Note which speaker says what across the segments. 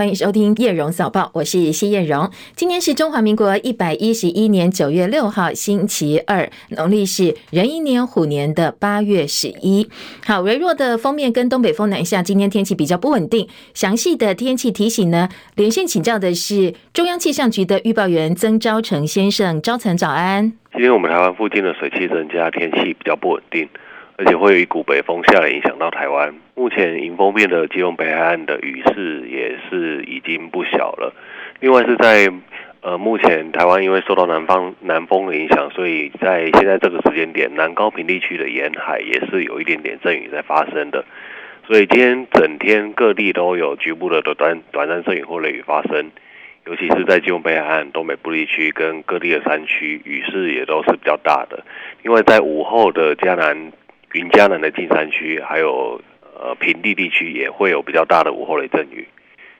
Speaker 1: 欢迎收听叶荣早报，我是谢叶荣。今天是中华民国一百一十一年九月六号，星期二，农历是壬寅年虎年的八月十一。好，微弱的锋面跟东北风南下，今天天气比较不稳定。详细的天气提醒呢，连线请教的是中央气象局的预报员曾昭成先生，昭成早安。
Speaker 2: 今天我们台湾附近的水汽增加，天气比较不稳定。而且会有一股北风下来，影响到台湾。目前迎风面的基隆北海岸的雨势也是已经不小了。另外是在呃，目前台湾因为受到南方南风的影响，所以在现在这个时间点，南高屏地区的沿海也是有一点点阵雨在发生的。所以今天整天各地都有局部的短短暂阵雨或雷雨发生，尤其是在基隆北海岸、东北部地区跟各地的山区，雨势也都是比较大的。另外在午后的嘉南。云嘉南的近山区，还有呃平地地区也会有比较大的午后雷阵雨。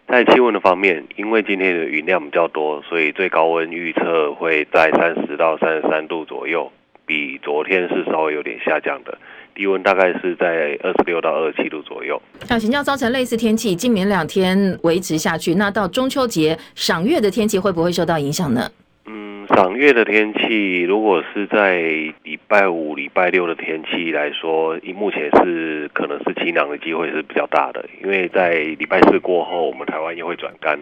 Speaker 2: 在气温的方面，因为今天的云量比较多，所以最高温预测会在三十到三十三度左右，比昨天是稍微有点下降的。低温大概是在二十六到二十七度左右。
Speaker 1: 那请教造成类似天气，今明两天维持下去，那到中秋节赏月的天气会不会受到影响呢？
Speaker 2: 嗯赏月的天气，如果是在礼拜五、礼拜六的天气来说，以目前是可能是晴朗的机会是比较大的，因为在礼拜四过后，我们台湾又会转干。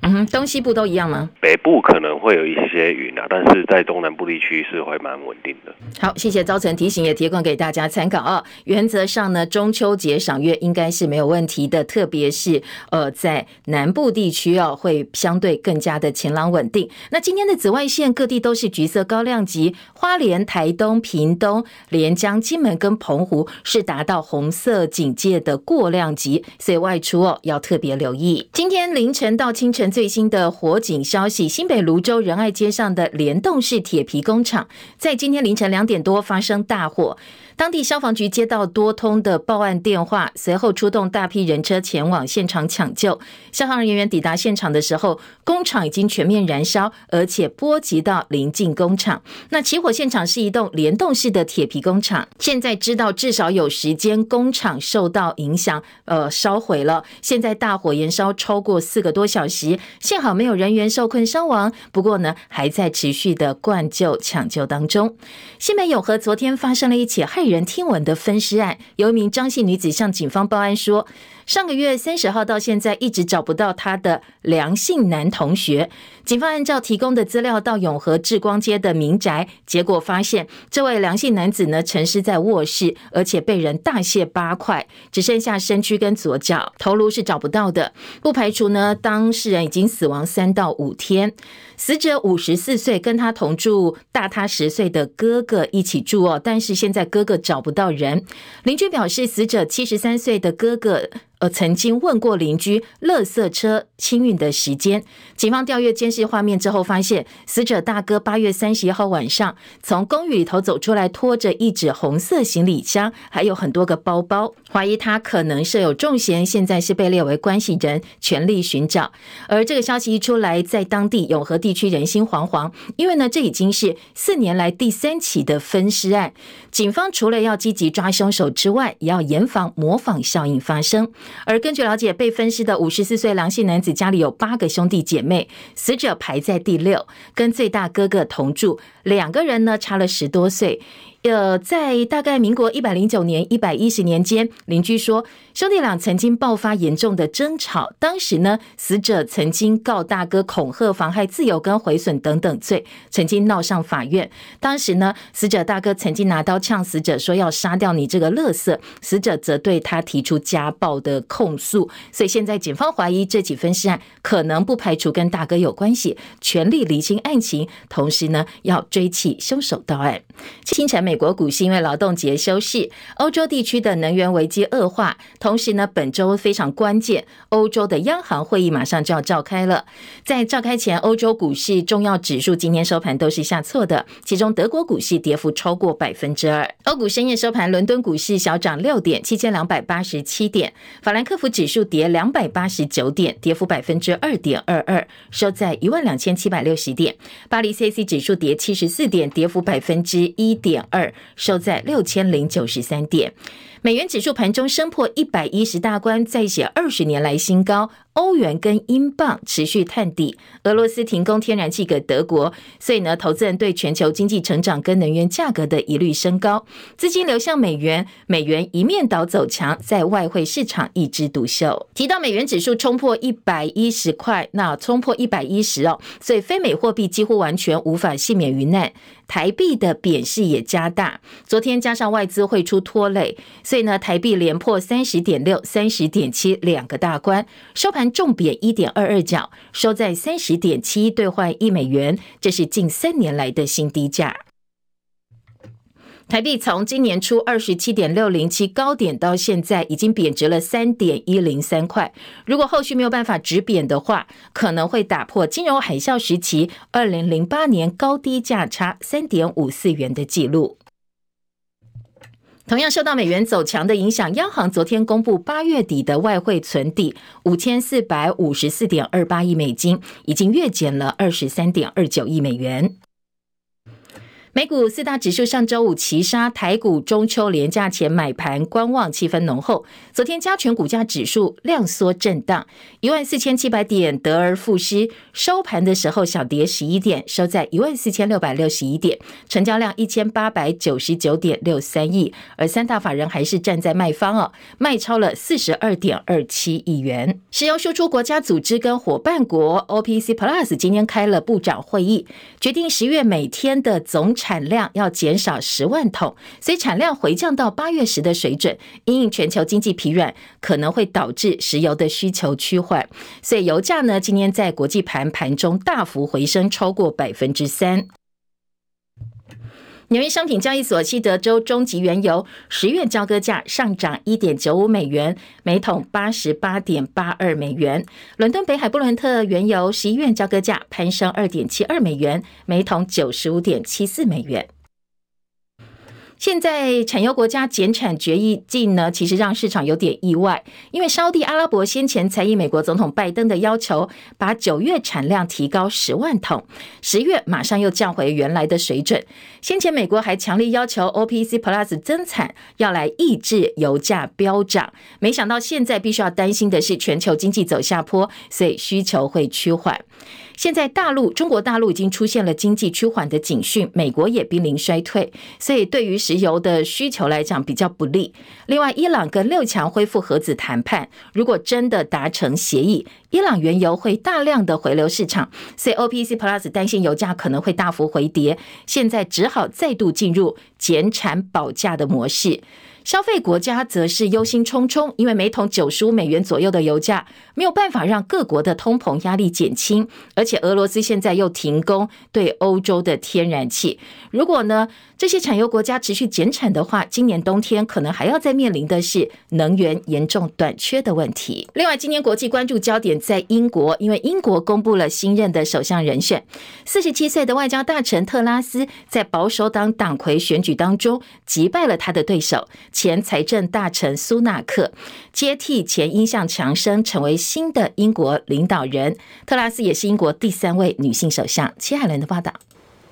Speaker 1: 嗯哼，东西部都一样吗？
Speaker 2: 北部可能会有一些云啊，但是在东南部地区是会蛮稳定的。
Speaker 1: 好，谢谢招成提醒，也提供给大家参考啊。原则上呢，中秋节赏月应该是没有问题的，特别是呃在南部地区哦，会相对更加的晴朗稳定。那今天的紫外线各地都是橘色高亮级，花莲、台东、屏东、连江、金门跟澎湖是达到红色警戒的过量级，所以外出哦要特别留意。今天凌晨到清晨。最新的火警消息：新北泸州仁爱街上的联动式铁皮工厂，在今天凌晨两点多发生大火。当地消防局接到多通的报案电话，随后出动大批人车前往现场抢救。消防人员抵达现场的时候，工厂已经全面燃烧，而且波及到邻近工厂。那起火现场是一栋联动式的铁皮工厂，现在知道至少有十间工厂受到影响，呃，烧毁了。现在大火延烧超过四个多小时，幸好没有人员受困伤亡。不过呢，还在持续的灌救抢救当中。新北永和昨天发生了一起害骇人听闻的分尸案，有一名张姓女子向警方报案说，上个月三十号到现在一直找不到他的梁姓男同学。警方按照提供的资料到永和志光街的民宅，结果发现这位梁姓男子呢陈尸在卧室，而且被人大卸八块，只剩下身躯跟左脚，头颅是找不到的。不排除呢当事人已经死亡三到五天。死者五十四岁，跟他同住大他十岁的哥哥一起住哦，但是现在哥哥找不到人。邻居表示，死者七十三岁的哥哥。呃，曾经问过邻居，垃圾车清运的时间。警方调阅监视画面之后，发现死者大哥八月三十一号晚上从公寓里头走出来，拖着一纸红色行李箱，还有很多个包包，怀疑他可能设有重嫌，现在是被列为关系人，全力寻找。而这个消息一出来，在当地永和地区人心惶惶，因为呢，这已经是四年来第三起的分尸案。警方除了要积极抓凶手之外，也要严防模仿效应发生。而根据了解，被分尸的五十四岁梁姓男子家里有八个兄弟姐妹，死者排在第六，跟最大哥哥同住，两个人呢差了十多岁。呃，在大概民国一百零九年、一百一十年间，邻居说兄弟俩曾经爆发严重的争吵。当时呢，死者曾经告大哥恐吓、妨害自由跟毁损等等罪，曾经闹上法院。当时呢，死者大哥曾经拿刀呛死者，说要杀掉你这个乐色。死者则对他提出家暴的控诉。所以现在警方怀疑这起分尸案可能不排除跟大哥有关系，全力厘清案情，同时呢要追缉凶手到案。清晨美美国股市因为劳动节休市，欧洲地区的能源危机恶化，同时呢，本周非常关键，欧洲的央行会议马上就要召开了。在召开前，欧洲股市重要指数今天收盘都是下挫的，其中德国股市跌幅超过百分之二。欧股深夜收盘，伦敦股市小涨六点，七千两百八十七点；法兰克福指数跌两百八十九点，跌幅百分之二点二二，收在一万两千七百六十点；巴黎 c c 指数跌七十四点，跌幅百分之一点二。收在六千零九十三点，美元指数盘中升破一百一十大关，再写二十年来新高。欧元跟英镑持续探底，俄罗斯停供天然气给德国，所以呢，投资人对全球经济成长跟能源价格的疑虑升高，资金流向美元，美元一面倒走强，在外汇市场一枝独秀。提到美元指数冲破一百一十块，那冲破一百一十哦，所以非美货币几乎完全无法幸免于难。台币的贬势也加大，昨天加上外资汇出拖累，所以呢，台币连破三十点六、三十点七两个大关，收盘重贬一点二二角，收在三十点七兑换一美元，这是近三年来的新低价。台币从今年初二十七点六零七高点到现在，已经贬值了三点一零三块。如果后续没有办法止贬的话，可能会打破金融海啸时期二零零八年高低价差三点五四元的记录。同样受到美元走强的影响，央行昨天公布八月底的外汇存底五千四百五十四点二八亿美金，已经月减了二十三点二九亿美元。美股四大指数上周五齐杀，台股中秋连假前买盘观望气氛浓厚。昨天加权股价指数量缩震荡，一万四千七百点得而复失，收盘的时候小跌十一点，收在一万四千六百六十一点，成交量一千八百九十九点六三亿，而三大法人还是站在卖方哦，卖超了四十二点二七亿元。石油输出国家组织跟伙伴国 OPC Plus 今天开了部长会议，决定十月每天的总产量要减少十万桶，所以产量回降到八月时的水准。因应全球经济疲软，可能会导致石油的需求趋缓，所以油价呢，今天在国际盘盘中大幅回升，超过百分之三。纽约商品交易所西德州中级原油十月交割价上涨一点九五美元，每桶八十八点八二美元。伦敦北海布伦特原油十一月交割价攀升二点七二美元，每桶九十五点七四美元。现在产油国家减产决议进呢，其实让市场有点意外，因为沙地阿拉伯先前才以美国总统拜登的要求，把九月产量提高十万桶，十月马上又降回原来的水准。先前美国还强力要求 OPEC Plus 增产，要来抑制油价飙涨，没想到现在必须要担心的是全球经济走下坡，所以需求会趋缓。现在大陆中国大陆已经出现了经济趋缓的警讯，美国也濒临衰退，所以对于石油的需求来讲比较不利。另外，伊朗跟六强恢复核子谈判，如果真的达成协议，伊朗原油会大量的回流市场，所以 OPC Plus 担心油价可能会大幅回跌，现在只好再度进入减产保价的模式。消费国家则是忧心忡忡，因为每桶九十五美元左右的油价没有办法让各国的通膨压力减轻，而且俄罗斯现在又停工对欧洲的天然气。如果呢，这些产油国家持续减产的话，今年冬天可能还要再面临的是能源严重短缺的问题。另外，今年国际关注焦点在英国，因为英国公布了新任的首相人选，四十七岁的外交大臣特拉斯在保守党党魁选举当中击败了他的对手。前财政大臣苏纳克接替前英相强生，成为新的英国领导人。特拉斯也是英国第三位女性首相。齐海伦的报道。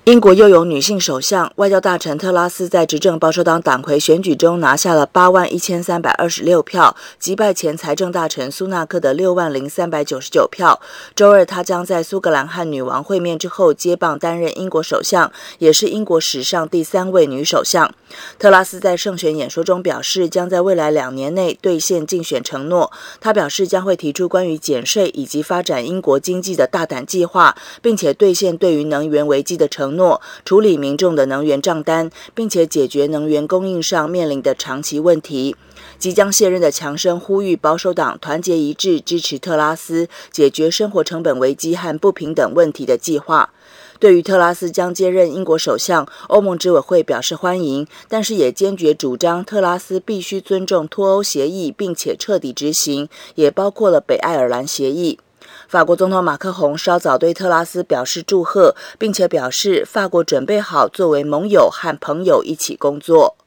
Speaker 3: 英国又有女性首相，外交大臣特拉斯在执政保守党党魁选举中拿下了八万一千三百二十六票，击败前财政大臣苏纳克的六万零三百九十九票。周二，他将在苏格兰和女王会面之后接棒担任英国首相，也是英国史上第三位女首相。特拉斯在胜选演说中表示，将在未来两年内兑现竞选承诺。他表示将会提出关于减税以及发展英国经济的大胆计划，并且兑现对于能源危机的承诺。诺处理民众的能源账单，并且解决能源供应上面临的长期问题。即将卸任的强生呼吁保守党团结一致，支持特拉斯解决生活成本危机和不平等问题的计划。对于特拉斯将接任英国首相，欧盟执委会表示欢迎，但是也坚决主张特拉斯必须尊重脱欧协议，并且彻底执行，也包括了北爱尔兰协议。法国总统马克宏稍早对特拉斯表示祝贺，并且表示法国准备好作为盟友和朋友一起工作。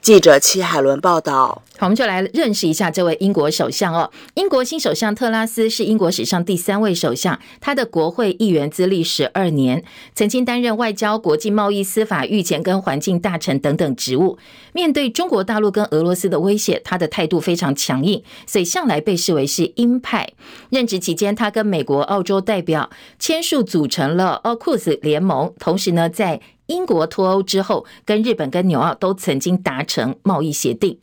Speaker 3: 记者戚海伦报道。
Speaker 1: 我们就来认识一下这位英国首相哦。英国新首相特拉斯是英国史上第三位首相，他的国会议员资历十二年，曾经担任外交、国际贸易、司法、御前跟环境大臣等等职务。面对中国大陆跟俄罗斯的威胁，他的态度非常强硬，所以向来被视为是鹰派。任职期间，他跟美国、澳洲代表签署组成了奥库斯联盟，同时呢，在英国脱欧之后，跟日本、跟纽澳都曾经达成贸易协定。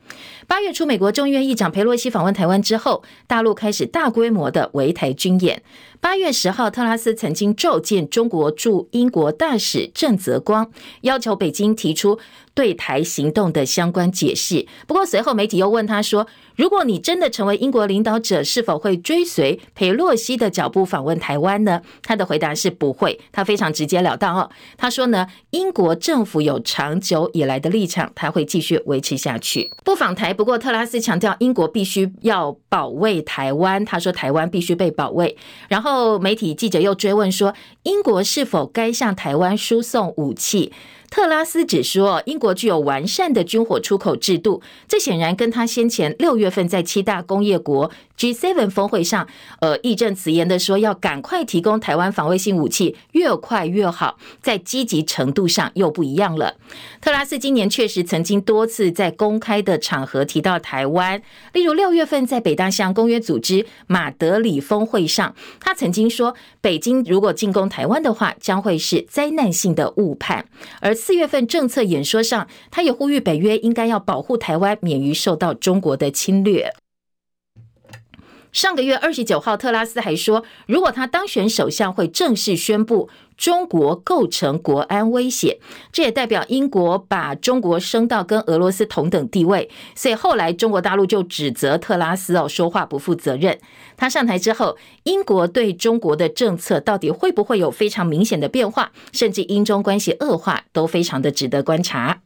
Speaker 1: 八月初，美国众议院议长佩洛西访问台湾之后，大陆开始大规模的围台军演。八月十号，特拉斯曾经召见中国驻英国大使郑泽光，要求北京提出对台行动的相关解释。不过随后媒体又问他说：“如果你真的成为英国领导者，是否会追随裴洛西的脚步访问台湾呢？”他的回答是不会，他非常直截了当哦。他说呢，英国政府有长久以来的立场，他会继续维持下去，不访台。不过特拉斯强调，英国必须要保卫台湾。他说，台湾必须被保卫。然后媒体记者又追问说，英国是否该向台湾输送武器？特拉斯只说，英国具有完善的军火出口制度，这显然跟他先前六月份在七大工业国 G7 峰会上，呃，义正辞严的说要赶快提供台湾防卫性武器，越快越好，在积极程度上又不一样了。特拉斯今年确实曾经多次在公开的场合提到台湾，例如六月份在北大西洋公约组织马德里峰会上，他曾经说，北京如果进攻台湾的话，将会是灾难性的误判，而。四月份政策演说上，他也呼吁北约应该要保护台湾免于受到中国的侵略。上个月二十九号，特拉斯还说，如果他当选首相，会正式宣布中国构成国安威胁。这也代表英国把中国升到跟俄罗斯同等地位。所以后来中国大陆就指责特拉斯哦说话不负责任。他上台之后，英国对中国的政策到底会不会有非常明显的变化，甚至英中关系恶化，都非常的值得观察。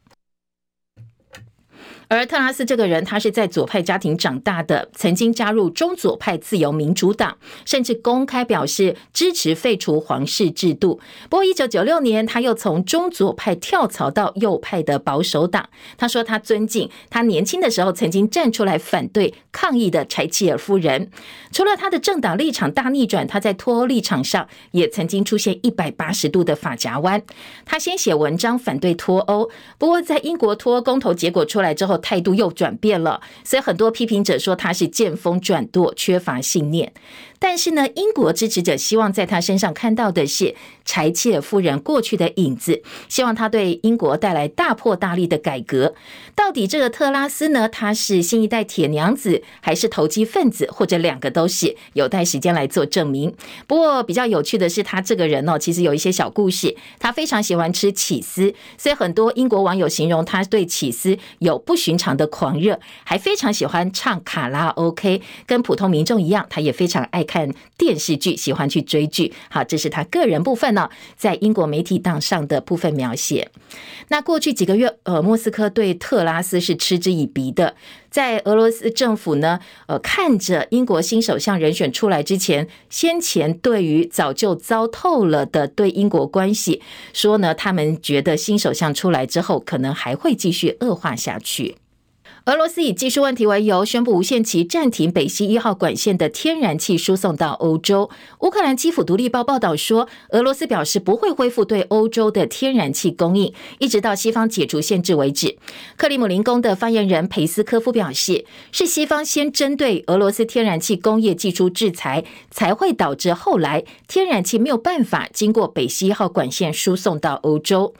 Speaker 1: 而特拉斯这个人，他是在左派家庭长大的，曾经加入中左派自由民主党，甚至公开表示支持废除皇室制度。不过，一九九六年，他又从中左派跳槽到右派的保守党。他说，他尊敬他年轻的时候曾经站出来反对抗议的柴契尔夫人。除了他的政党立场大逆转，他在脱欧立场上也曾经出现一百八十度的发夹弯。他先写文章反对脱欧，不过在英国脱欧公投结果出来之后，态度又转变了，所以很多批评者说他是见风转舵，缺乏信念。但是呢，英国支持者希望在他身上看到的是柴契尔夫人过去的影子，希望他对英国带来大破大立的改革。到底这个特拉斯呢？他是新一代铁娘子，还是投机分子，或者两个都是？有待时间来做证明。不过比较有趣的是，他这个人哦，其实有一些小故事。他非常喜欢吃起司，所以很多英国网友形容他对起司有不寻常的狂热，还非常喜欢唱卡拉 OK，跟普通民众一样，他也非常爱看电视剧，喜欢去追剧。好，这是他个人部分呢，在英国媒体档上的部分描写。那过去几个月，呃，莫斯科对特拉斯是嗤之以鼻的。在俄罗斯政府呢，呃，看着英国新首相人选出来之前，先前对于早就糟透了的对英国关系，说呢，他们觉得新首相出来之后，可能还会继续恶化下去。俄罗斯以技术问题为由，宣布无限期暂停北溪一号管线的天然气输送到欧洲。乌克兰基辅独立报报道说，俄罗斯表示不会恢复对欧洲的天然气供应，一直到西方解除限制为止。克里姆林宫的发言人裴斯科夫表示，是西方先针对俄罗斯天然气工业祭出制裁，才会导致后来天然气没有办法经过北溪一号管线输送到欧洲。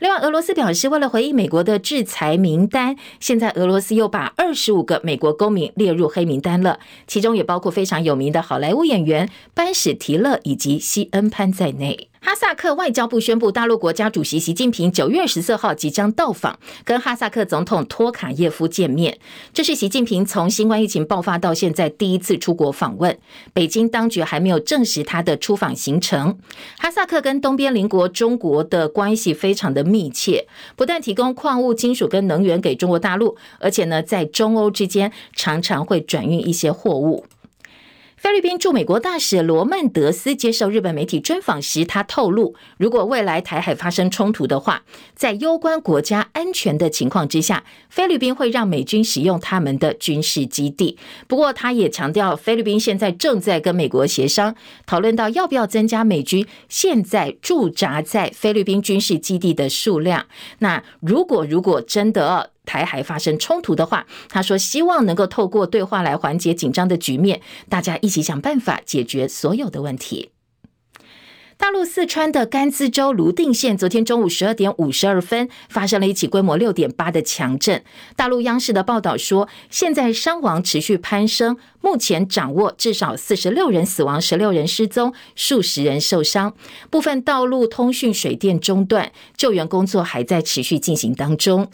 Speaker 1: 另外，俄罗斯表示，为了回应美国的制裁名单，现在俄罗斯又把二十五个美国公民列入黑名单了，其中也包括非常有名的好莱坞演员班史提勒以及西恩潘在内。哈萨克外交部宣布，大陆国家主席习近平九月十四号即将到访，跟哈萨克总统托卡耶夫见面。这是习近平从新冠疫情爆发到现在第一次出国访问。北京当局还没有证实他的出访行程。哈萨克跟东边邻国中国的关系非常的密切，不但提供矿物、金属跟能源给中国大陆，而且呢，在中欧之间常常会转运一些货物。菲律宾驻美国大使罗曼德斯接受日本媒体专访时，他透露，如果未来台海发生冲突的话，在攸关国家安全的情况之下，菲律宾会让美军使用他们的军事基地。不过，他也强调，菲律宾现在正在跟美国协商，讨论到要不要增加美军现在驻扎在菲律宾军事基地的数量。那如果如果真的台海发生冲突的话，他说希望能够透过对话来缓解紧张的局面，大家一起想办法解决所有的问题。大陆四川的甘孜州泸定县昨天中午十二点五十二分发生了一起规模六点八的强震。大陆央视的报道说，现在伤亡持续攀升，目前掌握至少四十六人死亡，十六人失踪，数十人受伤，部分道路、通讯、水电中断，救援工作还在持续进行当中。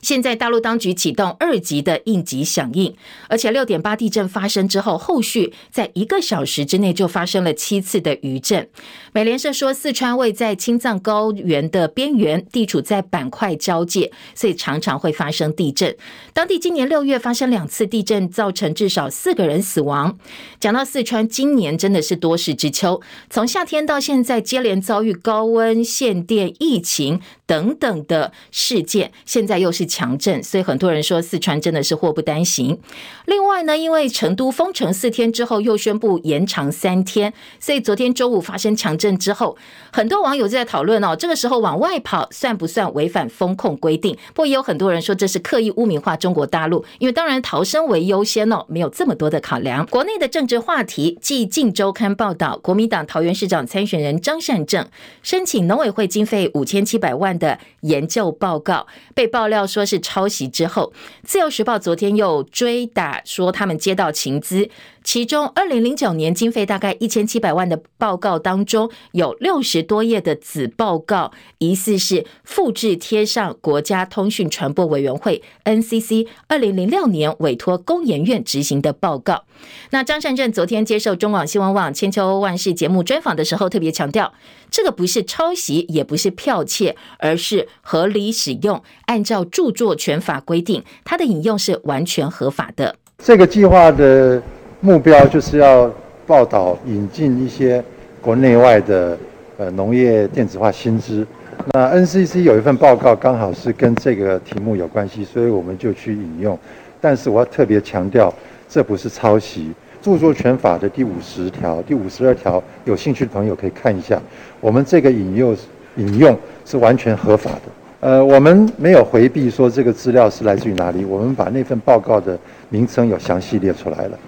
Speaker 1: 现在大陆当局启动二级的应急响应，而且六点八地震发生之后，后续在一个小时之内就发生了七次的余震。美联社说，四川位在青藏高原的边缘，地处在板块交界，所以常常会发生地震。当地今年六月发生两次地震，造成至少四个人死亡。讲到四川，今年真的是多事之秋，从夏天到现在接连遭遇高温、限电、疫情等等的事件，现在又是。强震，所以很多人说四川真的是祸不单行。另外呢，因为成都封城四天之后又宣布延长三天，所以昨天周五发生强震之后，很多网友就在讨论哦，这个时候往外跑算不算违反封控规定？不过也有很多人说这是刻意污名化中国大陆，因为当然逃生为优先哦，没有这么多的考量。国内的政治话题，继《镜周刊》报道，国民党桃园市长参选人张善政申请农委会经费五千七百万的研究报告，被爆料说。说是抄袭之后，自由时报昨天又追打说他们接到情资。其中，二零零九年经费大概一千七百万的报告当中，有六十多页的子报告，疑似是复制贴上国家通讯传播委员会 NCC 二零零六年委托工研院执行的报告。那张善政昨天接受中广新闻网千秋万世节目专访的时候，特别强调，这个不是抄袭，也不是剽窃，而是合理使用，按照著作权法规定，它的引用是完全合法的。
Speaker 4: 这个计划的。目标就是要报道引进一些国内外的呃农业电子化新知。那 NCC 有一份报告刚好是跟这个题目有关系，所以我们就去引用。但是我要特别强调，这不是抄袭。著作权法的第五十条、第五十二条，有兴趣的朋友可以看一下。我们这个引诱引用是完全合法的。呃，我们没有回避说这个资料是来自于哪里，我们把那份报告的名称有详细列出来了。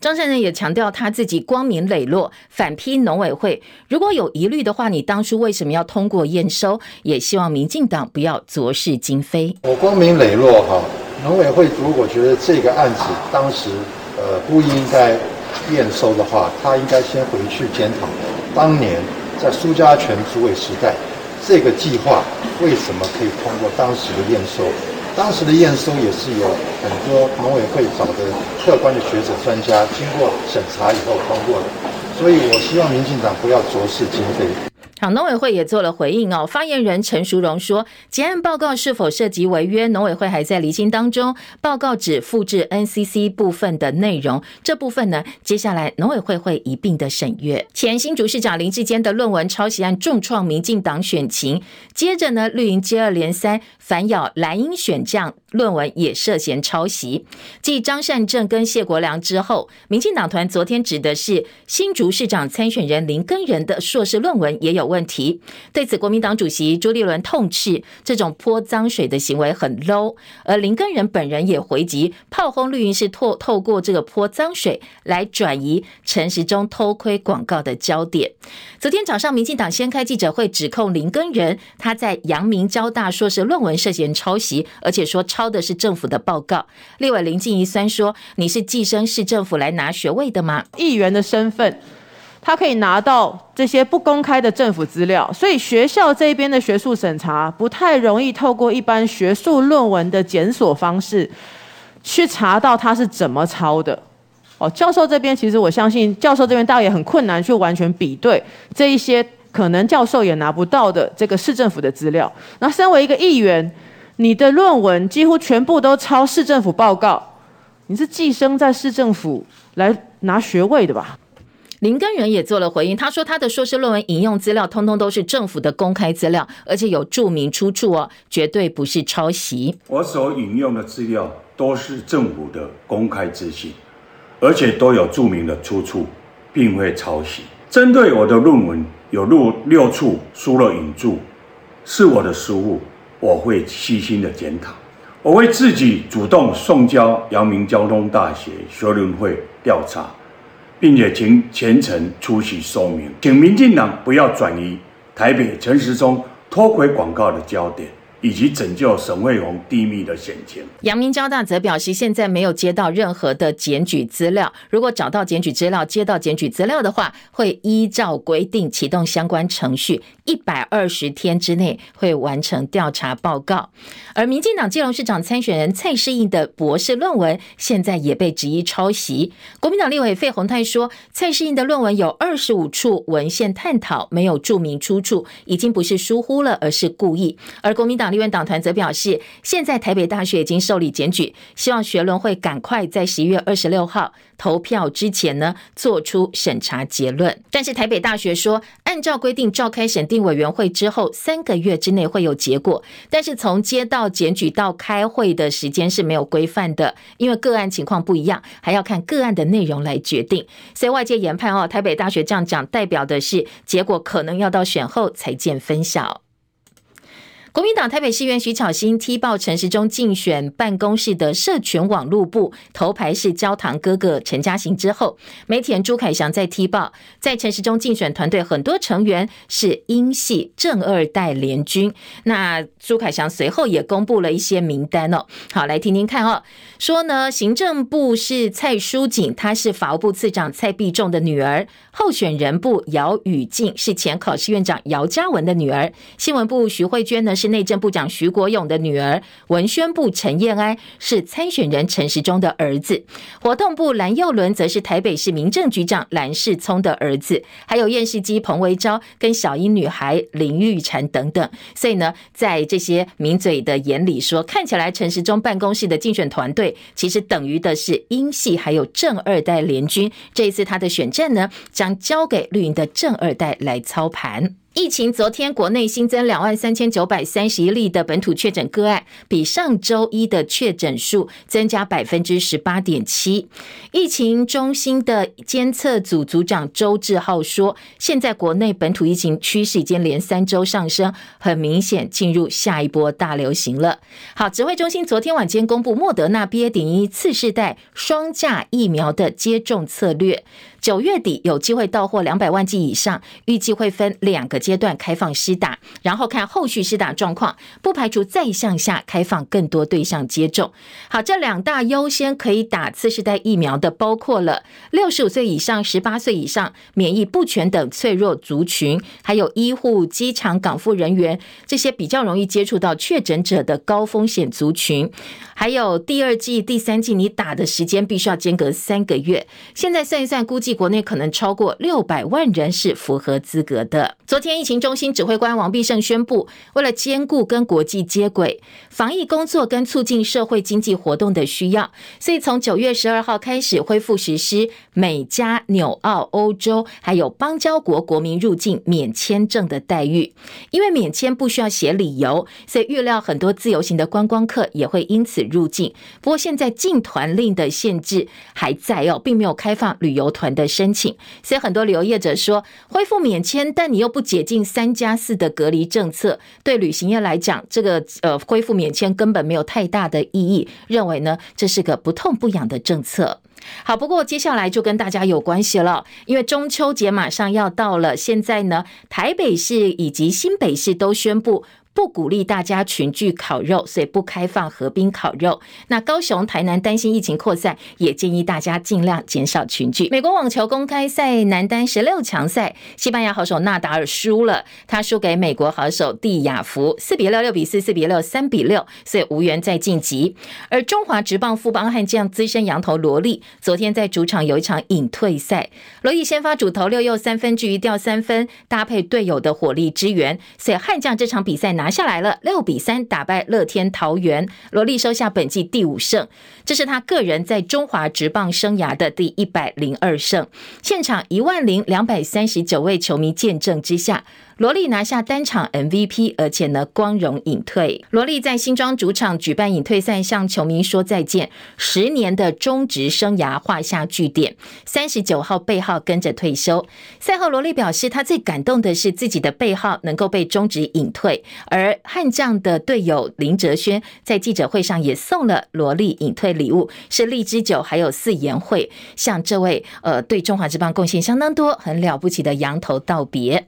Speaker 1: 张善政也强调他自己光明磊落，反批农委会。如果有疑虑的话，你当初为什么要通过验收？也希望民进党不要浊是今非。
Speaker 4: 我光明磊落哈，农委会如果觉得这个案子当时呃不应该验收的话，他应该先回去检讨当年在苏家全主委时代这个计划为什么可以通过当时的验收。当时的验收也是有很多农委会找的客观的学者专家经过审查以后通过的，所以我希望民进党不要浊视经
Speaker 1: 费。农委会也做了回应哦。发言人陈淑荣说，结案报告是否涉及违约，农委会还在厘清当中。报告只复制 NCC 部分的内容，这部分呢，接下来农委会会一并的审阅。前新竹市长林志坚的论文抄袭案重创民进党选情，接着呢，绿营接二连三反咬蓝营选将。论文也涉嫌抄袭，继张善政跟谢国梁之后，民进党团昨天指的是新竹市长参选人林根仁的硕士论文也有问题。对此，国民党主席朱立伦痛斥这种泼脏水的行为很 low，而林根仁本人也回击炮轰绿营是透透过这个泼脏水来转移陈时中偷窥广告的焦点。昨天早上，民进党先开记者会指控林根仁他在阳明交大硕士论文涉嫌抄袭，而且说抄。抄的是政府的报告，立委林静怡酸说：“你是寄生市政府来拿学位的吗？
Speaker 5: 议员的身份，他可以拿到这些不公开的政府资料，所以学校这边的学术审查不太容易透过一般学术论文的检索方式去查到他是怎么抄的。哦，教授这边其实我相信，教授这边倒也很困难去完全比对这一些可能教授也拿不到的这个市政府的资料。那身为一个议员。”你的论文几乎全部都抄市政府报告，你是寄生在市政府来拿学位的吧？
Speaker 1: 林根源也做了回应，他说他的硕士论文引用资料通通都是政府的公开资料，而且有注明出处哦，绝对不是抄袭。
Speaker 6: 我所引用的资料都是政府的公开资讯，而且都有注明的出处，并未抄袭。针对我的论文有录六处输了引注，是我的失误，我会细心的检讨。我会自己主动送交阳明交通大学学伦会调查。并且请全程出席说明，请民进党不要转移台北陈时中脱轨广告的焦点。以及拯救沈惠虹低密的险情。
Speaker 1: 阳明交大则表示，现在没有接到任何的检举资料。如果找到检举资料，接到检举资料的话，会依照规定启动相关程序，一百二十天之内会完成调查报告。而民进党基隆市长参选人蔡适应的博士论文，现在也被质疑抄袭。国民党立委费鸿泰说，蔡适应的论文有二十五处文献探讨，没有注明出处，已经不是疏忽了，而是故意。而国民党。立院党团则表示，现在台北大学已经受理检举，希望学伦会赶快在十一月二十六号投票之前呢，做出审查结论。但是台北大学说，按照规定召开审定委员会之后，三个月之内会有结果。但是从接到检举到开会的时间是没有规范的，因为个案情况不一样，还要看个案的内容来决定。所以外界研判哦，台北大学这样讲，代表的是结果可能要到选后才见分晓。国民党台北市议员徐巧芯踢爆陈时中竞选办公室的社群网络部头牌是焦糖哥哥陈嘉行之后，媒体人朱凯翔在踢爆，在陈时中竞选团队很多成员是英系正二代联军。那朱凯翔随后也公布了一些名单哦，好，来听听看哦。说呢，行政部是蔡淑锦，她是法务部次长蔡必仲的女儿；候选人部姚宇静是前考试院长姚嘉文的女儿；新闻部徐慧娟呢是。是内政部长徐国勇的女儿，文宣部陈燕安是参选人陈时中的儿子，活动部蓝佑伦则是台北市民政局长蓝世聪的儿子，还有验视机彭维昭跟小英女孩林玉婵等等。所以呢，在这些名嘴的眼里说，看起来陈时中办公室的竞选团队其实等于的是英系还有正二代联军。这一次他的选战呢，将交给绿营的正二代来操盘。疫情昨天国内新增两万三千九百三十一例的本土确诊个案，比上周一的确诊数增加百分之十八点七。疫情中心的监测组组长周志浩说，现在国内本土疫情趋势已经连三周上升，很明显进入下一波大流行了。好，指挥中心昨天晚间公布莫德纳 BA. 点一次世代双价疫苗的接种策略。九月底有机会到货两百万剂以上，预计会分两个阶段开放施打，然后看后续施打状况，不排除再向下开放更多对象接种。好，这两大优先可以打次世代疫苗的，包括了六十五岁以上、十八岁以上、免疫不全等脆弱族群，还有医护、机场港务人员这些比较容易接触到确诊者的高风险族群。还有第二季、第三季，你打的时间必须要间隔三个月。现在算一算，估计。国内可能超过六百万人是符合资格的。昨天，疫情中心指挥官王必胜宣布，为了兼顾跟国际接轨、防疫工作跟促进社会经济活动的需要，所以从九月十二号开始恢复实施美加、纽澳、欧洲还有邦交国国民入境免签证的待遇。因为免签不需要写理由，所以预料很多自由行的观光客也会因此入境。不过，现在禁团令的限制还在哦，并没有开放旅游团的申请，所以很多旅游业者说恢复免签，但你又不解禁三加四的隔离政策，对旅行业来讲，这个呃恢复免签根本没有太大的意义，认为呢这是个不痛不痒的政策。好，不过接下来就跟大家有关系了，因为中秋节马上要到了，现在呢台北市以及新北市都宣布。不鼓励大家群聚烤肉，所以不开放河滨烤肉。那高雄、台南担心疫情扩散，也建议大家尽量减少群聚。美国网球公开赛男单十六强赛，西班牙好手纳达尔输了，他输给美国好手蒂亚福，四比六、六比四、四比六、三比六，所以无缘再晋级。而中华职棒富邦悍将资深洋投罗力，昨天在主场有一场隐退赛，罗力先发主投六又三分，至于掉三分，搭配队友的火力支援，所以悍将这场比赛拿。拿下来了，六比三打败乐天桃园，罗力收下本季第五胜，这是他个人在中华职棒生涯的第一百零二胜。现场一万零两百三十九位球迷见证之下。罗力拿下单场 MVP，而且呢，光荣隐退。罗力在新庄主场举办隐退赛，向球迷说再见，十年的中职生涯画下句点。三十九号背号跟着退休。赛后，罗力表示，他最感动的是自己的背号能够被中职隐退，而悍将的队友林哲轩在记者会上也送了罗力隐退礼物，是荔枝酒还有四言会，向这位呃对中华职棒贡献相当多、很了不起的洋投道别。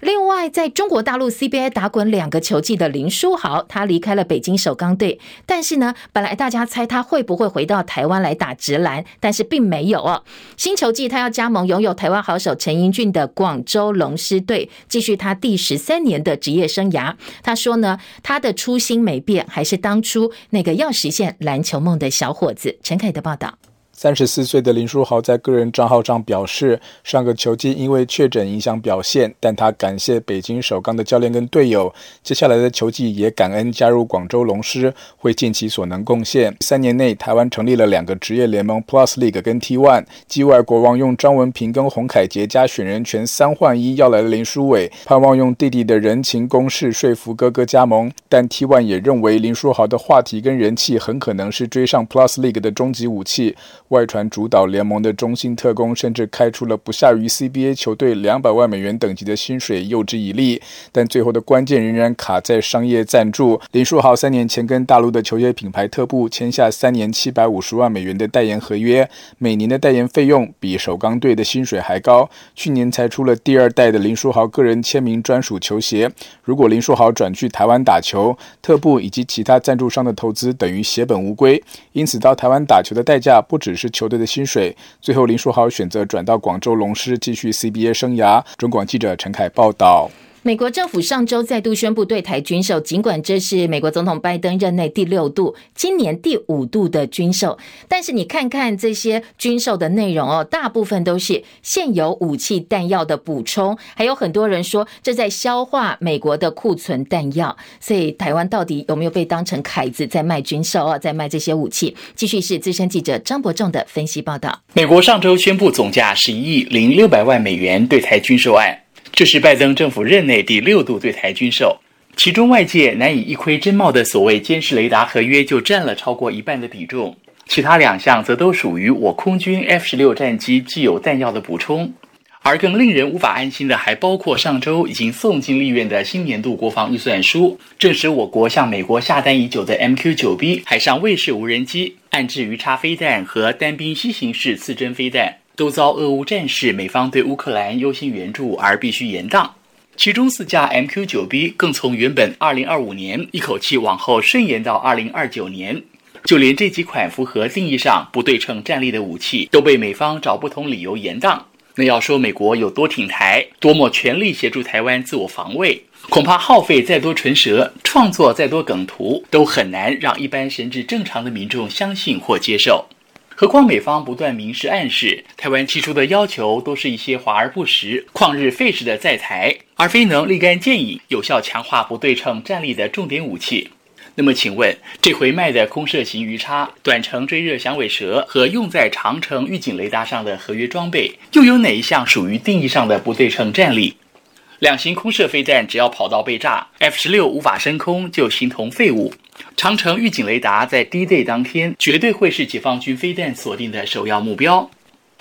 Speaker 1: 另外，在中国大陆 CBA 打滚两个球季的林书豪，他离开了北京首钢队。但是呢，本来大家猜他会不会回到台湾来打职篮，但是并没有哦。新球季他要加盟拥有台湾好手陈英俊的广州龙狮队，继续他第十三年的职业生涯。他说呢，他的初心没变，还是当初那个要实现篮球梦的小伙子。陈凯的报道。
Speaker 7: 三十四岁的林书豪在个人账号上表示，上个球季因为确诊影响表现，但他感谢北京首钢的教练跟队友。接下来的球季也感恩加入广州龙狮，会尽其所能贡献。三年内，台湾成立了两个职业联盟 Plus League 跟 T1。季外国王用张文平跟洪凯杰加选人权三换一要来了林书伟，盼望用弟弟的人情攻势说服哥哥加盟。但 T1 也认为林书豪的话题跟人气很可能是追上 Plus League 的终极武器。外传主导联盟的中信特工甚至开出了不下于 CBA 球队两百万美元等级的薪水诱之以利，但最后的关键仍然卡在商业赞助。林书豪三年前跟大陆的球鞋品牌特步签下三年七百五十万美元的代言合约，每年的代言费用比首钢队的薪水还高。去年才出了第二代的林书豪个人签名专属球鞋。如果林书豪转去台湾打球，特步以及其他赞助商的投资等于血本无归。因此到台湾打球的代价不只是球队的薪水，最后林书豪选择转到广州龙狮继续 CBA 生涯。中广记者陈凯报道。
Speaker 1: 美国政府上周再度宣布对台军售，尽管这是美国总统拜登任内第六度、今年第五度的军售，但是你看看这些军售的内容哦，大部分都是现有武器弹药的补充，还有很多人说这在消化美国的库存弹药。所以台湾到底有没有被当成凯子在卖军售哦，在卖这些武器？继续是资深记者张伯仲的分析报道。
Speaker 8: 美国上周宣布总价十一亿零六百万美元对台军售案。这是拜登政府任内第六度对台军售，其中外界难以一窥真貌的所谓监视雷达合约就占了超过一半的比重，其他两项则都属于我空军 F 十六战机既有弹药的补充，而更令人无法安心的还包括上周已经送进立院的新年度国防预算书，证实我国向美国下单已久的 MQ 九 B 海上卫士无人机、暗置鱼叉飞弹和单兵西行式刺针飞弹。都遭俄乌战事，美方对乌克兰优先援助而必须延宕。其中四架 MQ-9B 更从原本2025年一口气往后顺延到2029年。就连这几款符合定义上不对称战力的武器，都被美方找不同理由延宕。那要说美国有多挺台，多么全力协助台湾自我防卫，恐怕耗费再多唇舌，创作再多梗图，都很难让一般神智正常的民众相信或接受。何况美方不断明示暗示，台湾提出的要求都是一些华而不实、旷日费时的在台，而非能立竿见影、有效强化不对称战力的重点武器。那么，请问这回卖的空射型鱼叉、短程追热响尾蛇和用在长城预警雷达上的合约装备，又有哪一项属于定义上的不对称战力？两型空射飞弹只要跑道被炸，F 十六无法升空就形同废物。长城预警雷达在 D-Day 当天绝对会是解放军飞弹锁定的首要目标。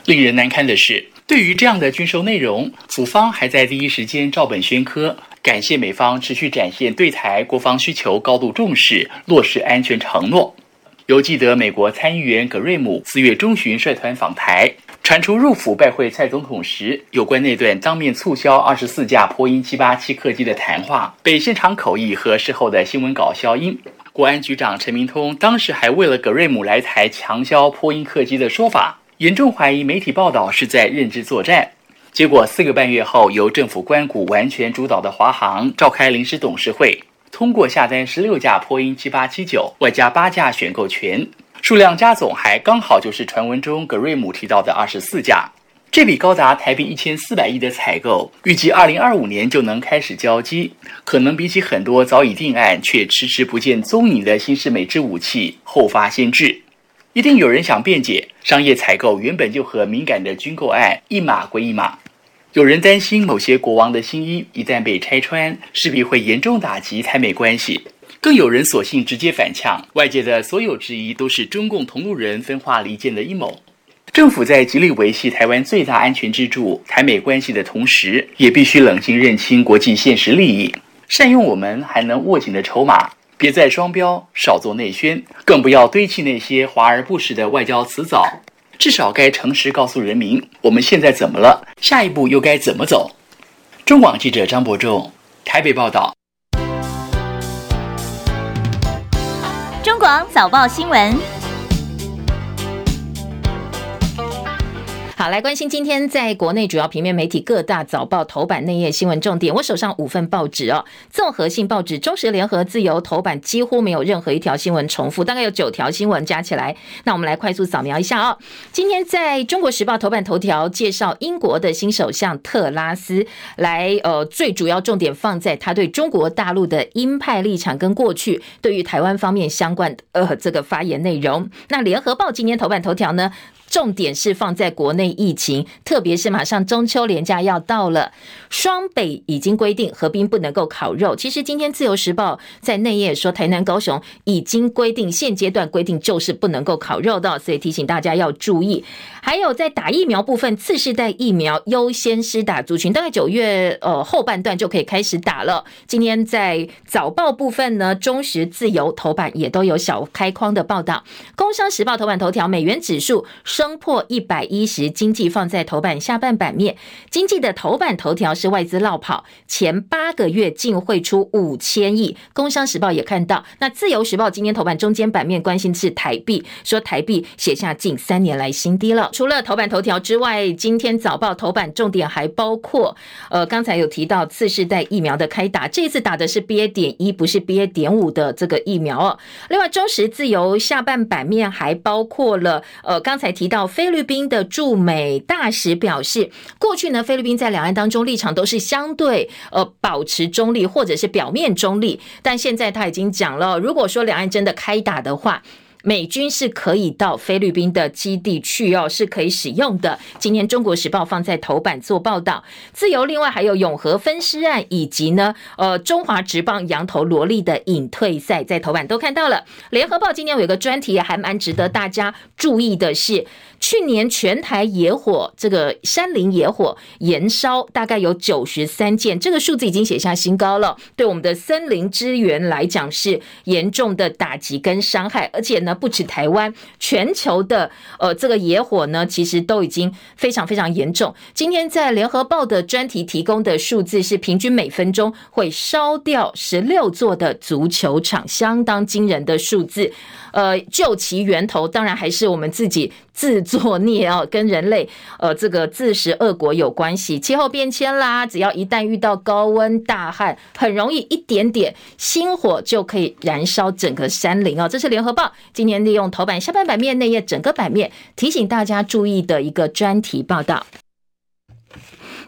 Speaker 8: 令人难堪的是，对于这样的军售内容，府方还在第一时间照本宣科，感谢美方持续展现对台国防需求高度重视，落实安全承诺。犹记得美国参议员格瑞姆四月中旬率团访台。传出入府拜会蔡总统时，有关那段当面促销二十四架波音七八七客机的谈话，被现场口译和事后的新闻稿消音。国安局长陈明通当时还为了葛瑞姆来台强销波音客机的说法，严重怀疑媒体报道是在认知作战。结果四个半月后，由政府官股完全主导的华航召开临时董事会，通过下单十六架波音七八七九，外加八架选购权。数量加总还刚好就是传闻中格瑞姆提到的二十四架，这笔高达台币一千四百亿的采购，预计二零二五年就能开始交机，可能比起很多早已定案却迟迟不见踪影的新式美制武器后发先至。一定有人想辩解，商业采购原本就和敏感的军购案一码归一码。有人担心某些国王的新衣一旦被拆穿，势必会严重打击台美关系。更有人索性直接反呛，外界的所有质疑都是中共同路人分化离间的阴谋。政府在极力维系台湾最大安全支柱台美关系的同时，也必须冷静认清国际现实利益，善用我们还能握紧的筹码，别再双标，少做内宣，更不要堆砌那些华而不实的外交辞藻。至少该诚实告诉人民，我们现在怎么了，下一步又该怎么走。中广记者张伯仲台北报道。
Speaker 9: 中广早报新闻。
Speaker 1: 好，来关心今天在国内主要平面媒体各大早报头版内页新闻重点。我手上五份报纸哦，综合性报纸，中时、联合、自由头版几乎没有任何一条新闻重复，大概有九条新闻加起来。那我们来快速扫描一下哦。今天在中国时报头版头条介绍英国的新首相特拉斯，来呃，最主要重点放在他对中国大陆的鹰派立场跟过去对于台湾方面相关呃这个发言内容。那联合报今天头版头条呢？重点是放在国内疫情，特别是马上中秋连假要到了，双北已经规定河滨不能够烤肉。其实今天自由时报在内页说，台南、高雄已经规定，现阶段规定就是不能够烤肉的，所以提醒大家要注意。还有在打疫苗部分，次世代疫苗优先施打族群，大概九月呃后半段就可以开始打了。今天在早报部分呢，中时、自由头版也都有小开框的报道。工商时报头版头条，美元指数。升破一百一十，经济放在头版下半版面。经济的头版头条是外资落跑，前八个月净汇出五千亿。工商时报也看到，那自由时报今天头版中间版面关心的是台币，说台币写下近三年来新低了。除了头版头条之外，今天早报头版重点还包括，呃，刚才有提到次世代疫苗的开打，这次打的是 BA. 点一，不是 BA. 点五的这个疫苗哦。另外，中时自由下半版面还包括了，呃，刚才提。到菲律宾的驻美大使表示，过去呢，菲律宾在两岸当中立场都是相对呃保持中立或者是表面中立，但现在他已经讲了，如果说两岸真的开打的话。美军是可以到菲律宾的基地去哦，是可以使用的。今天《中国时报》放在头版做报道，自由另外还有永和分尸案，以及呢，呃，中华职棒羊头萝莉的隐退赛，在头版都看到了。联合报今天有一个专题，还蛮值得大家注意的是。去年全台野火，这个山林野火延烧大概有九十三件，这个数字已经写下新高了。对我们的森林资源来讲是严重的打击跟伤害，而且呢，不止台湾，全球的呃这个野火呢，其实都已经非常非常严重。今天在联合报的专题提供的数字是，平均每分钟会烧掉十六座的足球场，相当惊人的数字。呃，究其源头，当然还是我们自己自作孽啊，跟人类呃这个自食恶果有关系。气候变迁啦，只要一旦遇到高温大旱，很容易一点点星火就可以燃烧整个山林啊。这是联合报今年利用头版下半版面内页整个版面提醒大家注意的一个专题报道。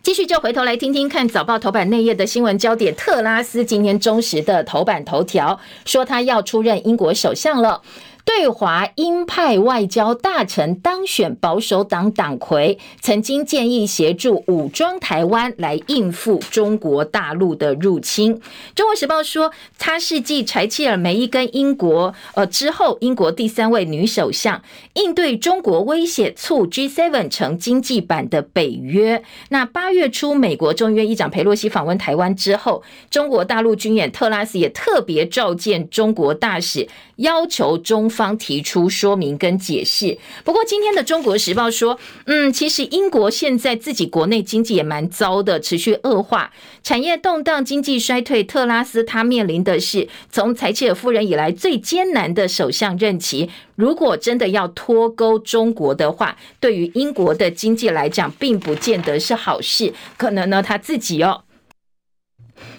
Speaker 1: 继续就回头来听听看早报头版内页的新闻焦点，特拉斯今天中时的头版头条说他要出任英国首相了。对华鹰派外交大臣当选保守党党魁，曾经建议协助武装台湾来应付中国大陆的入侵。中国时报说，她是继柴契尔梅伊跟英国呃之后，英国第三位女首相，应对中国威胁，促 G7 成经济版的北约。那八月初，美国众议院议长佩洛西访问台湾之后，中国大陆军演，特拉斯也特别召见中国大使，要求中。方提出说明跟解释。不过今天的《中国时报》说，嗯，其实英国现在自己国内经济也蛮糟的，持续恶化，产业动荡，经济衰退。特拉斯他面临的是从柴切尔夫人以来最艰难的首相任期。如果真的要脱钩中国的话，对于英国的经济来讲，并不见得是好事。可能呢，他自己哦。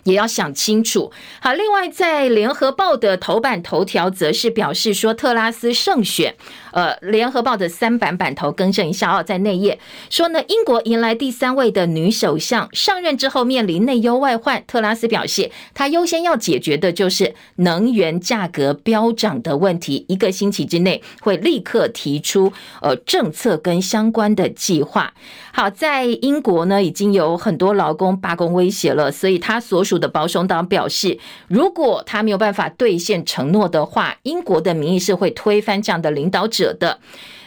Speaker 1: 也要想清楚。好，另外在联合报的头版头条则是表示说，特拉斯胜选。呃，联合报的三版版头更正一下哦，在内页说呢，英国迎来第三位的女首相上任之后面临内忧外患。特拉斯表示，他优先要解决的就是能源价格飙涨的问题，一个星期之内会立刻提出呃政策跟相关的计划。好，在英国呢，已经有很多劳工罢工威胁了，所以他所属的保守党表示，如果他没有办法兑现承诺的话，英国的民意是会推翻这样的领导者者的。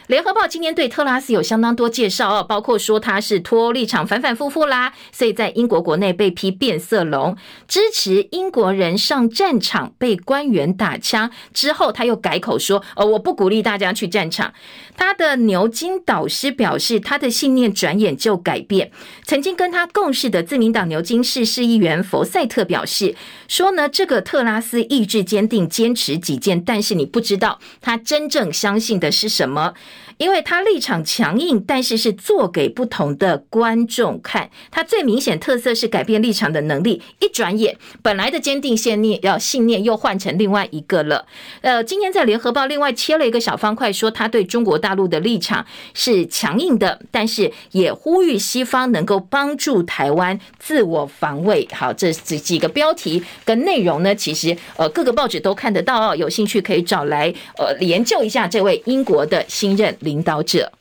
Speaker 1: 联合报今天对特拉斯有相当多介绍哦，包括说他是脱立场反反复复啦，所以在英国国内被批变色龙，支持英国人上战场被官员打枪之后，他又改口说，呃，我不鼓励大家去战场。他的牛津导师表示，他的信念转眼就改变。曾经跟他共事的自民党牛津市市议员佛赛特表示说呢，这个特拉斯意志坚定，坚持己见，但是你不知道他真正相信的是什么。因为他立场强硬，但是是做给不同的观众看。他最明显特色是改变立场的能力。一转眼，本来的坚定信念要信念又换成另外一个了。呃，今天在联合报另外切了一个小方块，说他对中国大陆的立场是强硬的，但是也呼吁西方能够帮助台湾自我防卫。好，这几几个标题跟内容呢，其实呃各个报纸都看得到哦。有兴趣可以找来呃研究一下这位英国的新任领导者。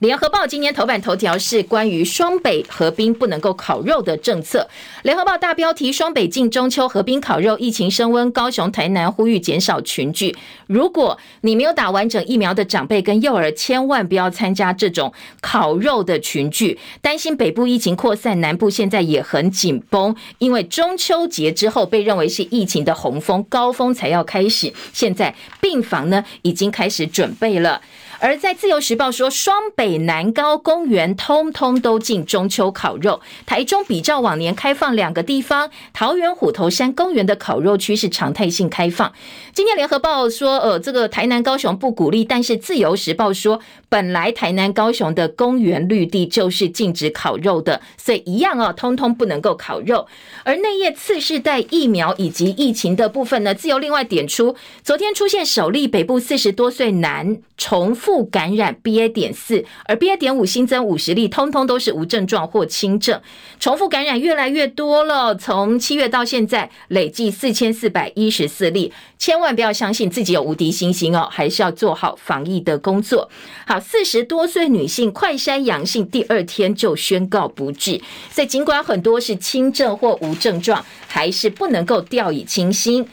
Speaker 1: 联合报今天头版头条是关于双北河滨不能够烤肉的政策。联合报大标题：双北近中秋河滨烤肉，疫情升温，高雄、台南呼吁减少群聚。如果你没有打完整疫苗的长辈跟幼儿，千万不要参加这种烤肉的群聚。担心北部疫情扩散，南部现在也很紧绷，因为中秋节之后被认为是疫情的洪峰高峰才要开始，现在病房呢已经开始准备了。而在自由时报说，双北南高公园通通都禁中秋烤肉。台中比照往年开放两个地方，桃园虎头山公园的烤肉区是常态性开放。今天联合报说，呃，这个台南高雄不鼓励，但是自由时报说，本来台南高雄的公园绿地就是禁止烤肉的，所以一样哦，通通不能够烤肉。而内页次世代疫苗以及疫情的部分呢，自由另外点出，昨天出现首例北部四十多岁男重复。不感染 BA. 点四，而 BA. 点五新增五十例，通通都是无症状或轻症。重复感染越来越多了，从七月到现在累计四千四百一十四例。千万不要相信自己有无敌星星哦，还是要做好防疫的工作。好，四十多岁女性快筛阳性，第二天就宣告不治。所以尽管很多是轻症或无症状，还是不能够掉以轻心。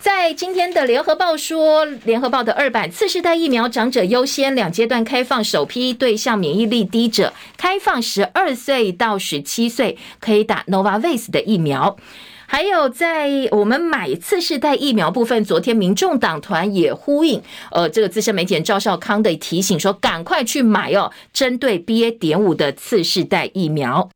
Speaker 1: 在今天的联合报说，联合报的二版次世代疫苗长者优先两阶段开放，首批对象免疫力低者开放十二岁到十七岁可以打 Novavax 的疫苗。还有在我们买次世代疫苗部分，昨天民众党团也呼应，呃，这个资深媒体人赵少康的提醒说，赶快去买哦，针对 BA. 点五的次世代疫苗。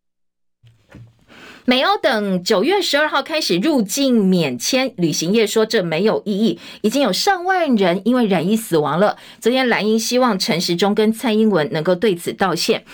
Speaker 1: 美欧等九月十二号开始入境免签，旅行业说这没有意义，已经有上万人因为染疫死亡了。昨天蓝英希望陈时中跟蔡英文能够对此道歉。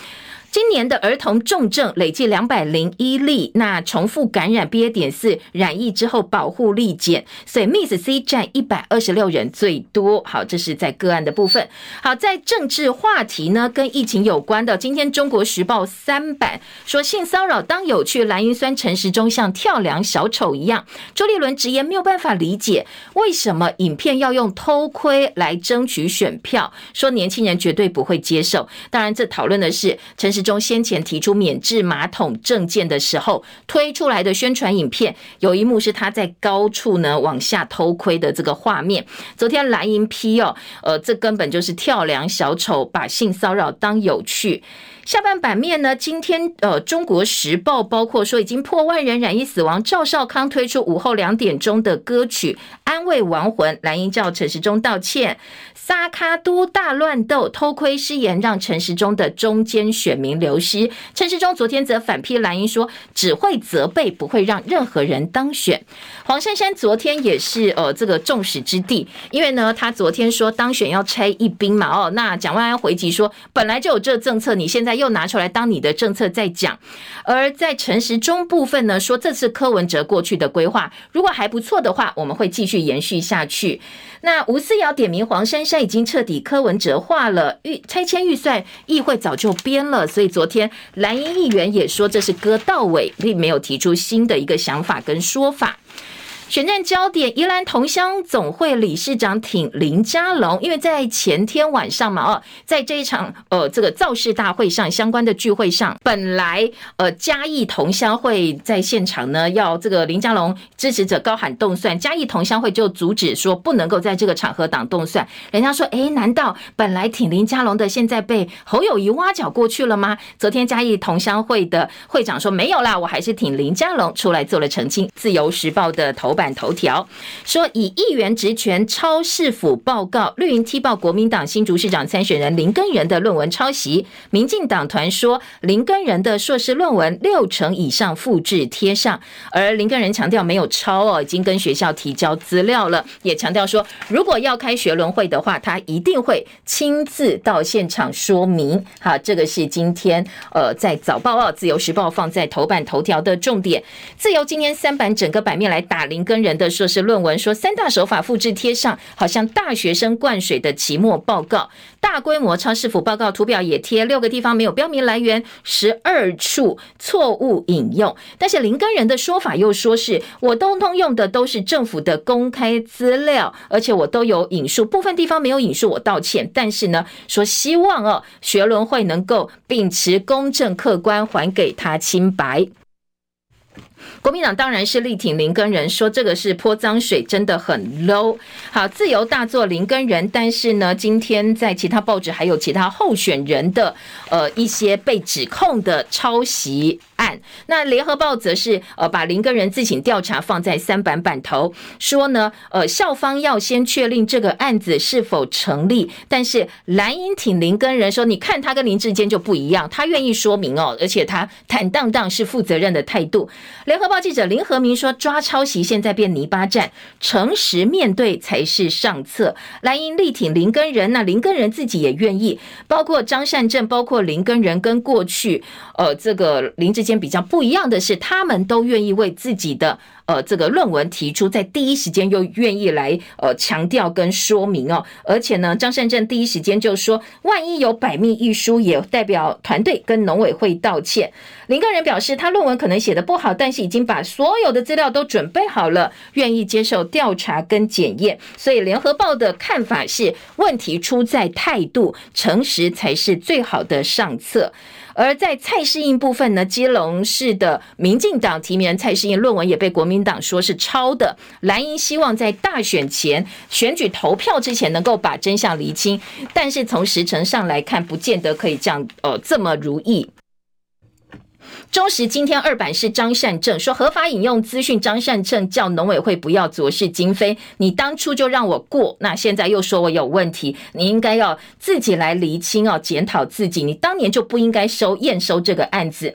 Speaker 1: 今年的儿童重症累计两百零一例，那重复感染 BA. 点四染疫之后保护力减，所以 Miss C 占一百二十六人最多。好，这是在个案的部分。好，在政治话题呢，跟疫情有关的，今天中国时报三版说性骚扰当有趣，蓝云酸陈时中像跳梁小丑一样。周立伦直言没有办法理解为什么影片要用偷窥来争取选票，说年轻人绝对不会接受。当然，这讨论的是陈时中先前提出免治马桶证件的时候推出来的宣传影片，有一幕是他在高处呢往下偷窥的这个画面。昨天蓝营批哦，呃，这根本就是跳梁小丑，把性骚扰当有趣。下半版面呢，今天呃，中国时报包括说已经破万人染疫死亡，赵少康推出午后两点钟的歌曲安慰亡魂，蓝营叫陈时中道歉。萨卡都大乱斗，偷窥失言让陈时中的中间选民。流失。陈时中昨天则反批蓝营说，只会责备，不会让任何人当选。黄珊珊昨天也是呃这个众矢之的，因为呢，他昨天说当选要拆一兵嘛，哦，那蒋万安回击说，本来就有这政策，你现在又拿出来当你的政策在讲。而在陈时中部分呢，说这次柯文哲过去的规划，如果还不错的话，我们会继续延续下去。那吴思瑶点名黄珊珊已经彻底柯文哲化了，预拆迁预算议会早就编了，所以昨天蓝营议员也说这是割到尾，并没有提出新的一个想法跟说法。选战焦点，宜兰同乡总会理事长挺林佳龙，因为在前天晚上嘛，哦，在这一场呃这个造势大会上相关的聚会上，本来呃嘉义同乡会在现场呢，要这个林佳龙支持者高喊动算，嘉义同乡会就阻止说不能够在这个场合挡动算。人家说，哎，难道本来挺林佳龙的，现在被侯友谊挖角过去了吗？昨天嘉义同乡会的会长说没有啦，我还是挺林佳龙，出来做了澄清。自由时报的头版。版头条说，以议员职权抄市府报告，绿营踢爆国民党新竹市长参选人林耕仁的论文抄袭。民进党团说，林耕仁的硕士论文六成以上复制贴上，而林根仁强调没有抄哦，已经跟学校提交资料了，也强调说，如果要开学轮会的话，他一定会亲自到现场说明。好，这个是今天呃在早报哦，自由时报放在头版头条的重点。自由今天三版整个版面来打林。跟人的硕士论文说，三大手法复制贴上，好像大学生灌水的期末报告。大规模抄市府报告图表也贴，六个地方没有标明来源，十二处错误引用。但是林根人的说法又说是我通通用的都是政府的公开资料，而且我都有引述，部分地方没有引述，我道歉。但是呢，说希望哦，学伦会能够秉持公正客观，还给他清白。国民党当然是力挺林根人，说这个是泼脏水，真的很 low。好，自由大作林根人，但是呢，今天在其他报纸还有其他候选人的呃一些被指控的抄袭。案，那联合报则是呃把林根仁自行调查放在三版版头，说呢呃校方要先确定这个案子是否成立，但是蓝英挺林根仁说，你看他跟林志坚就不一样，他愿意说明哦，而且他坦荡荡是负责任的态度。联合报记者林和明说，抓抄袭现在变泥巴战，诚实面对才是上策。蓝英力挺林根仁，那林根仁自己也愿意，包括张善政，包括林根仁跟过去呃这个林志坚。比较不一样的是，他们都愿意为自己的呃这个论文提出，在第一时间又愿意来呃强调跟说明哦，而且呢，张善政第一时间就说，万一有百密一疏，也代表团队跟农委会道歉。林耕仁表示，他论文可能写得不好，但是已经把所有的资料都准备好了，愿意接受调查跟检验。所以联合报的看法是，问题出在态度，诚实才是最好的上策。而在蔡适应部分呢，基隆市的民进党提名人蔡适应论文也被国民党说是抄的。蓝营希望在大选前选举投票之前能够把真相厘清，但是从时程上来看，不见得可以这样呃这么如意。中时今天二版是张善政说合法引用资讯，张善政叫农委会不要左是今非，你当初就让我过，那现在又说我有问题，你应该要自己来厘清哦，检讨自己，你当年就不应该收验收这个案子。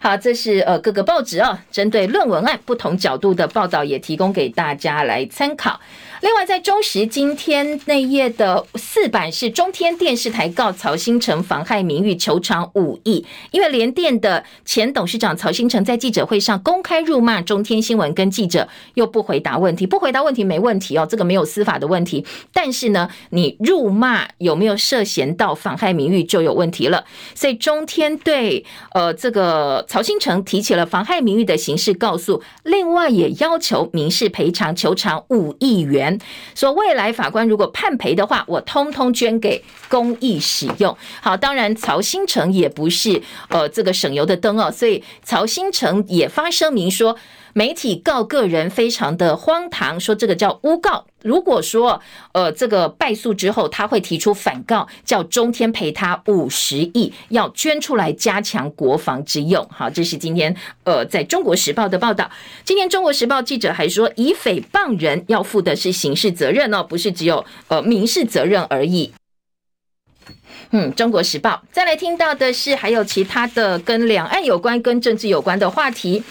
Speaker 1: 好，这是呃各个报纸啊，针对论文案不同角度的报道，也提供给大家来参考。另外，在中时今天那页的四版是中天电视台告曹兴诚妨害名誉，求偿五亿。因为联电的前董事长曹兴诚在记者会上公开辱骂中天新闻，跟记者又不回答问题，不回答问题没问题哦，这个没有司法的问题。但是呢，你辱骂有没有涉嫌到妨害名誉就有问题了。所以中天对呃这个曹新成提起了妨害名誉的刑事告诉，另外也要求民事赔偿，求偿五亿元。说未来法官如果判赔的话，我通通捐给公益使用。好，当然曹新成也不是呃这个省油的灯哦，所以曹新成也发声明说。媒体告个人非常的荒唐，说这个叫诬告。如果说呃这个败诉之后，他会提出反告，叫中天赔他五十亿，要捐出来加强国防之用。好，这是今天呃在中国时报的报道。今天中国时报记者还说，以诽谤人要负的是刑事责任哦，不是只有呃民事责任而已。嗯，《中国时报》。再来听到的是还有其他的跟两岸有关、跟政治有关的话题。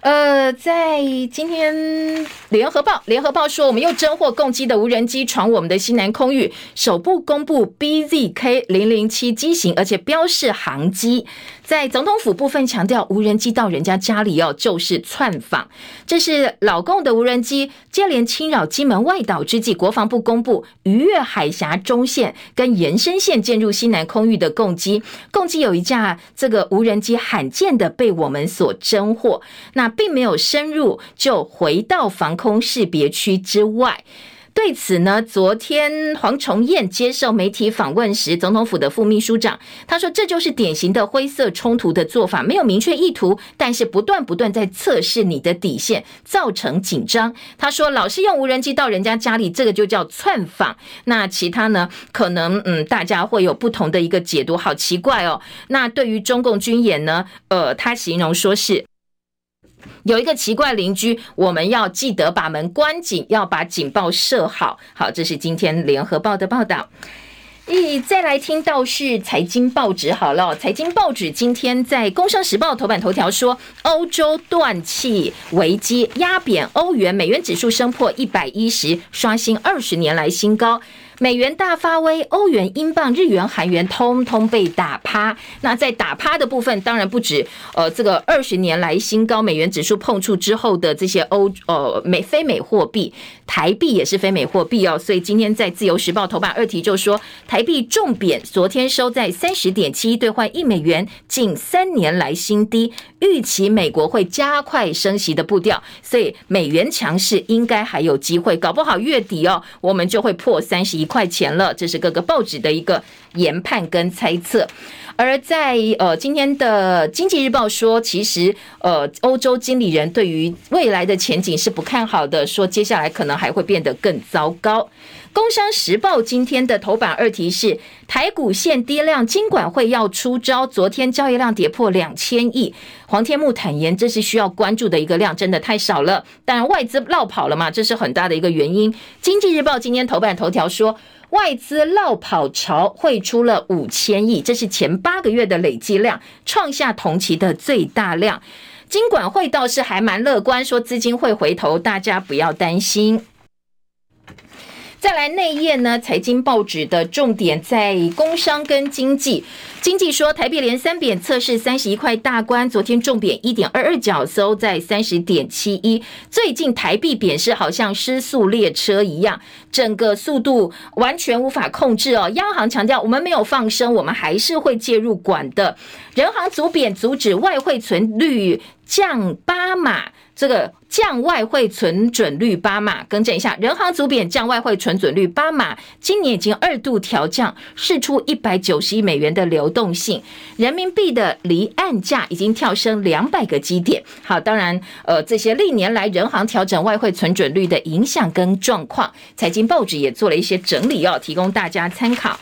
Speaker 1: 呃，在今天，《联合报》《联合报》说，我们又侦获共机的无人机闯我们的西南空域，首部公布 BZK 零零七机型，而且标示航机。在总统府部分强调，无人机到人家家里哦，就是窜访。这是老共的无人机接连侵扰金门外岛之际，国防部公布逾越海峡中线跟延伸线进入西南空域的共机。共机有一架这个无人机罕见的被我们所侦获，那并没有深入，就回到防空识别区之外。对此呢，昨天黄崇彦接受媒体访问时，总统府的副秘书长他说：“这就是典型的灰色冲突的做法，没有明确意图，但是不断不断在测试你的底线，造成紧张。”他说：“老是用无人机到人家家里，这个就叫窜访。那其他呢？可能嗯，大家会有不同的一个解读，好奇怪哦。那对于中共军演呢？呃，他形容说是。”有一个奇怪邻居，我们要记得把门关紧，要把警报设好。好，这是今天联合报的报道。咦，再来听到是财经报纸好了，财经报纸今天在《工商时报》头版头条说，欧洲断气危机压扁欧元，美元指数升破一百一十，刷新二十年来新高。美元大发威，欧元、英镑、日元、韩元通通被打趴。那在打趴的部分，当然不止呃这个二十年来新高美元指数碰触之后的这些欧呃美非美货币，台币也是非美货币哦。所以今天在自由时报头版二题就说，台币重贬，昨天收在三十点七兑换一美元，近三年来新低。预期美国会加快升息的步调，所以美元强势应该还有机会，搞不好月底哦，我们就会破三十一块钱了。这是各个报纸的一个研判跟猜测。而在呃今天的经济日报说，其实呃欧洲经理人对于未来的前景是不看好的，说接下来可能还会变得更糟糕。工商时报今天的头版二题是台股现跌量，金管会要出招。昨天交易量跌破两千亿，黄天木坦言这是需要关注的一个量，真的太少了。但外资落跑了嘛，这是很大的一个原因。经济日报今天头版头条说，外资落跑潮汇出了五千亿，这是前八个月的累计量，创下同期的最大量。金管会倒是还蛮乐观，说资金会回头，大家不要担心。再来内页呢，财经报纸的重点在工商跟经济。经济说，台币连三贬测试三十一块大关，昨天重贬一点二二角，收在三十点七一。最近台币贬是好像失速列车一样，整个速度完全无法控制哦。央行强调，我们没有放生，我们还是会介入管的。人行阻贬，阻止外汇存率降八码。这个降外汇存准率八码，更正一下，人行主贬降外汇存准率八码，今年已经二度调降，释出一百九十亿美元的流动性，人民币的离岸价已经跳升两百个基点。好，当然，呃，这些历年来人行调整外汇存准率的影响跟状况，财经报纸也做了一些整理哦，提供大家参考。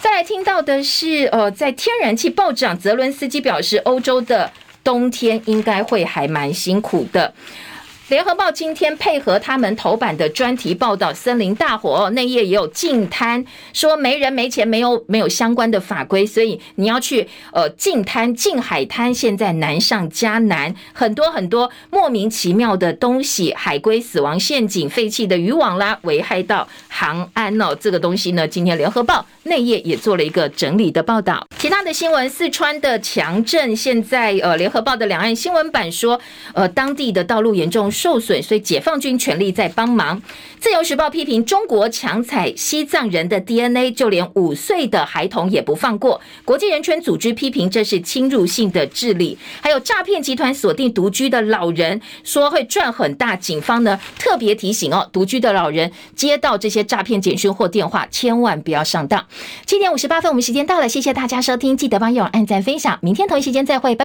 Speaker 1: 再来听到的是，呃，在天然气暴涨，泽伦斯基表示，欧洲的。冬天应该会还蛮辛苦的。联合报今天配合他们头版的专题报道，森林大火，内页也有净滩，说没人没钱，没有没有相关的法规，所以你要去呃禁滩禁海滩，现在难上加难，很多很多莫名其妙的东西，海龟死亡陷阱、废弃的渔网啦，危害到航安哦，这个东西呢，今天联合报内页也做了一个整理的报道。其他的新闻，四川的强震，现在呃联合报的两岸新闻版说，呃当地的道路严重。受损，所以解放军全力在帮忙。自由时报批评中国强采西藏人的 DNA，就连五岁的孩童也不放过。国际人权组织批评这是侵入性的治理。还有诈骗集团锁定独居的老人，说会赚很大。警方呢特别提醒哦，独居的老人接到这些诈骗简讯或电话，千万不要上当。七点五十八分，我们时间到了，谢谢大家收听，记得帮友按赞分享，明天同一时间再会。拜。